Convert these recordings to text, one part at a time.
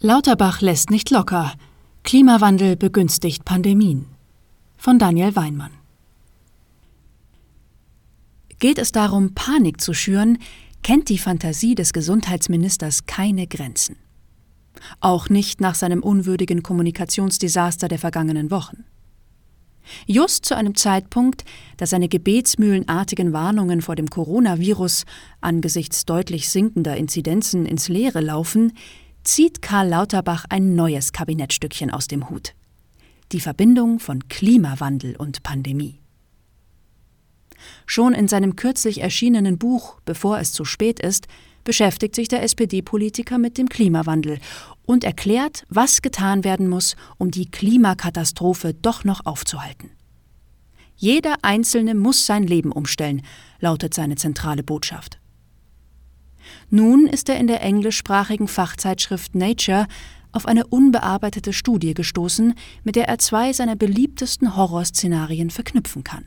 Lauterbach lässt nicht locker. Klimawandel begünstigt Pandemien. Von Daniel Weinmann. Geht es darum, Panik zu schüren, kennt die Fantasie des Gesundheitsministers keine Grenzen. Auch nicht nach seinem unwürdigen Kommunikationsdesaster der vergangenen Wochen. Just zu einem Zeitpunkt, da seine gebetsmühlenartigen Warnungen vor dem Coronavirus angesichts deutlich sinkender Inzidenzen ins Leere laufen, zieht Karl Lauterbach ein neues Kabinettstückchen aus dem Hut. Die Verbindung von Klimawandel und Pandemie. Schon in seinem kürzlich erschienenen Buch Bevor es zu spät ist, beschäftigt sich der SPD-Politiker mit dem Klimawandel und erklärt, was getan werden muss, um die Klimakatastrophe doch noch aufzuhalten. Jeder Einzelne muss sein Leben umstellen, lautet seine zentrale Botschaft. Nun ist er in der englischsprachigen Fachzeitschrift Nature auf eine unbearbeitete Studie gestoßen, mit der er zwei seiner beliebtesten Horrorszenarien verknüpfen kann.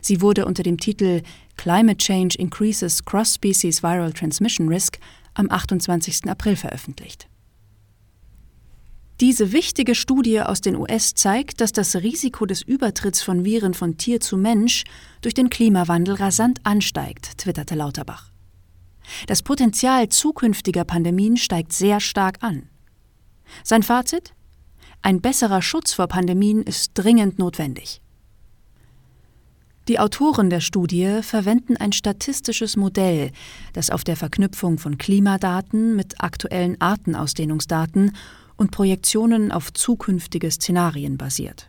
Sie wurde unter dem Titel Climate Change Increases Cross-Species Viral Transmission Risk am 28. April veröffentlicht. Diese wichtige Studie aus den US zeigt, dass das Risiko des Übertritts von Viren von Tier zu Mensch durch den Klimawandel rasant ansteigt, twitterte Lauterbach. Das Potenzial zukünftiger Pandemien steigt sehr stark an. Sein Fazit? Ein besserer Schutz vor Pandemien ist dringend notwendig. Die Autoren der Studie verwenden ein statistisches Modell, das auf der Verknüpfung von Klimadaten mit aktuellen Artenausdehnungsdaten und Projektionen auf zukünftige Szenarien basiert.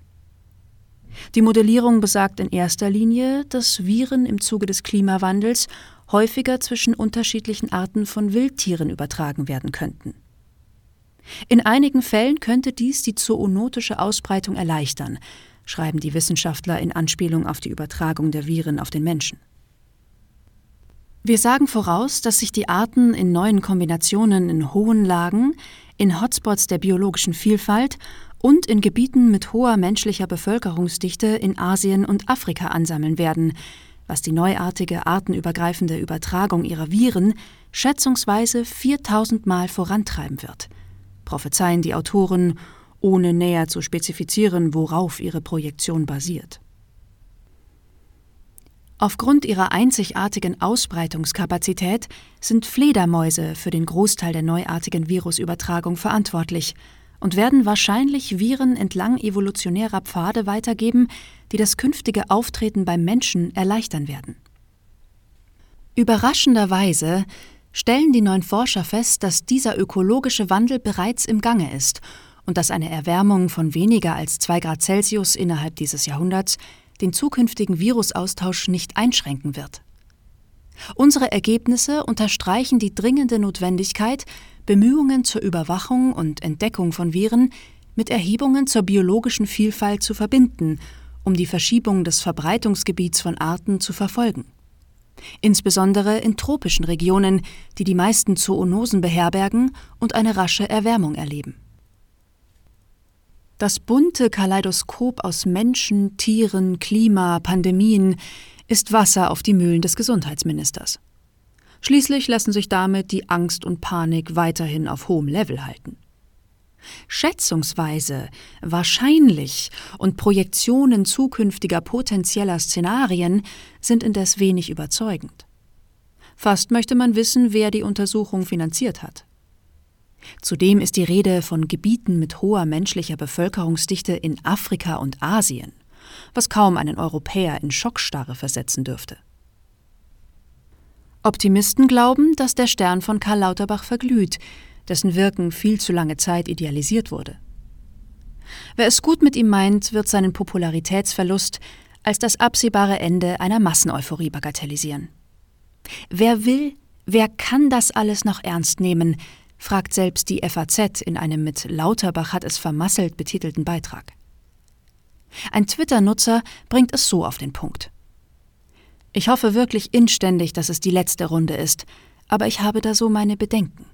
Die Modellierung besagt in erster Linie, dass Viren im Zuge des Klimawandels häufiger zwischen unterschiedlichen Arten von Wildtieren übertragen werden könnten. In einigen Fällen könnte dies die zoonotische Ausbreitung erleichtern, schreiben die Wissenschaftler in Anspielung auf die Übertragung der Viren auf den Menschen. Wir sagen voraus, dass sich die Arten in neuen Kombinationen in hohen Lagen, in Hotspots der biologischen Vielfalt und in Gebieten mit hoher menschlicher Bevölkerungsdichte in Asien und Afrika ansammeln werden, was die neuartige artenübergreifende Übertragung ihrer Viren schätzungsweise 4000 Mal vorantreiben wird, prophezeien die Autoren ohne näher zu spezifizieren, worauf ihre Projektion basiert. Aufgrund ihrer einzigartigen Ausbreitungskapazität sind Fledermäuse für den Großteil der neuartigen Virusübertragung verantwortlich und werden wahrscheinlich Viren entlang evolutionärer Pfade weitergeben, die das künftige Auftreten beim Menschen erleichtern werden. Überraschenderweise stellen die neuen Forscher fest, dass dieser ökologische Wandel bereits im Gange ist und dass eine Erwärmung von weniger als 2 Grad Celsius innerhalb dieses Jahrhunderts den zukünftigen Virusaustausch nicht einschränken wird. Unsere Ergebnisse unterstreichen die dringende Notwendigkeit, Bemühungen zur Überwachung und Entdeckung von Viren mit Erhebungen zur biologischen Vielfalt zu verbinden, um die Verschiebung des Verbreitungsgebiets von Arten zu verfolgen. Insbesondere in tropischen Regionen, die die meisten Zoonosen beherbergen und eine rasche Erwärmung erleben. Das bunte Kaleidoskop aus Menschen, Tieren, Klima, Pandemien ist Wasser auf die Mühlen des Gesundheitsministers. Schließlich lassen sich damit die Angst und Panik weiterhin auf hohem Level halten. Schätzungsweise, wahrscheinlich und Projektionen zukünftiger potenzieller Szenarien sind indes wenig überzeugend. Fast möchte man wissen, wer die Untersuchung finanziert hat. Zudem ist die Rede von Gebieten mit hoher menschlicher Bevölkerungsdichte in Afrika und Asien, was kaum einen Europäer in Schockstarre versetzen dürfte. Optimisten glauben, dass der Stern von Karl Lauterbach verglüht, dessen Wirken viel zu lange Zeit idealisiert wurde. Wer es gut mit ihm meint, wird seinen Popularitätsverlust als das absehbare Ende einer Masseneuphorie bagatellisieren. Wer will, wer kann das alles noch ernst nehmen, fragt selbst die FAZ in einem mit Lauterbach hat es vermasselt betitelten Beitrag. Ein Twitter-Nutzer bringt es so auf den Punkt. Ich hoffe wirklich inständig, dass es die letzte Runde ist, aber ich habe da so meine Bedenken.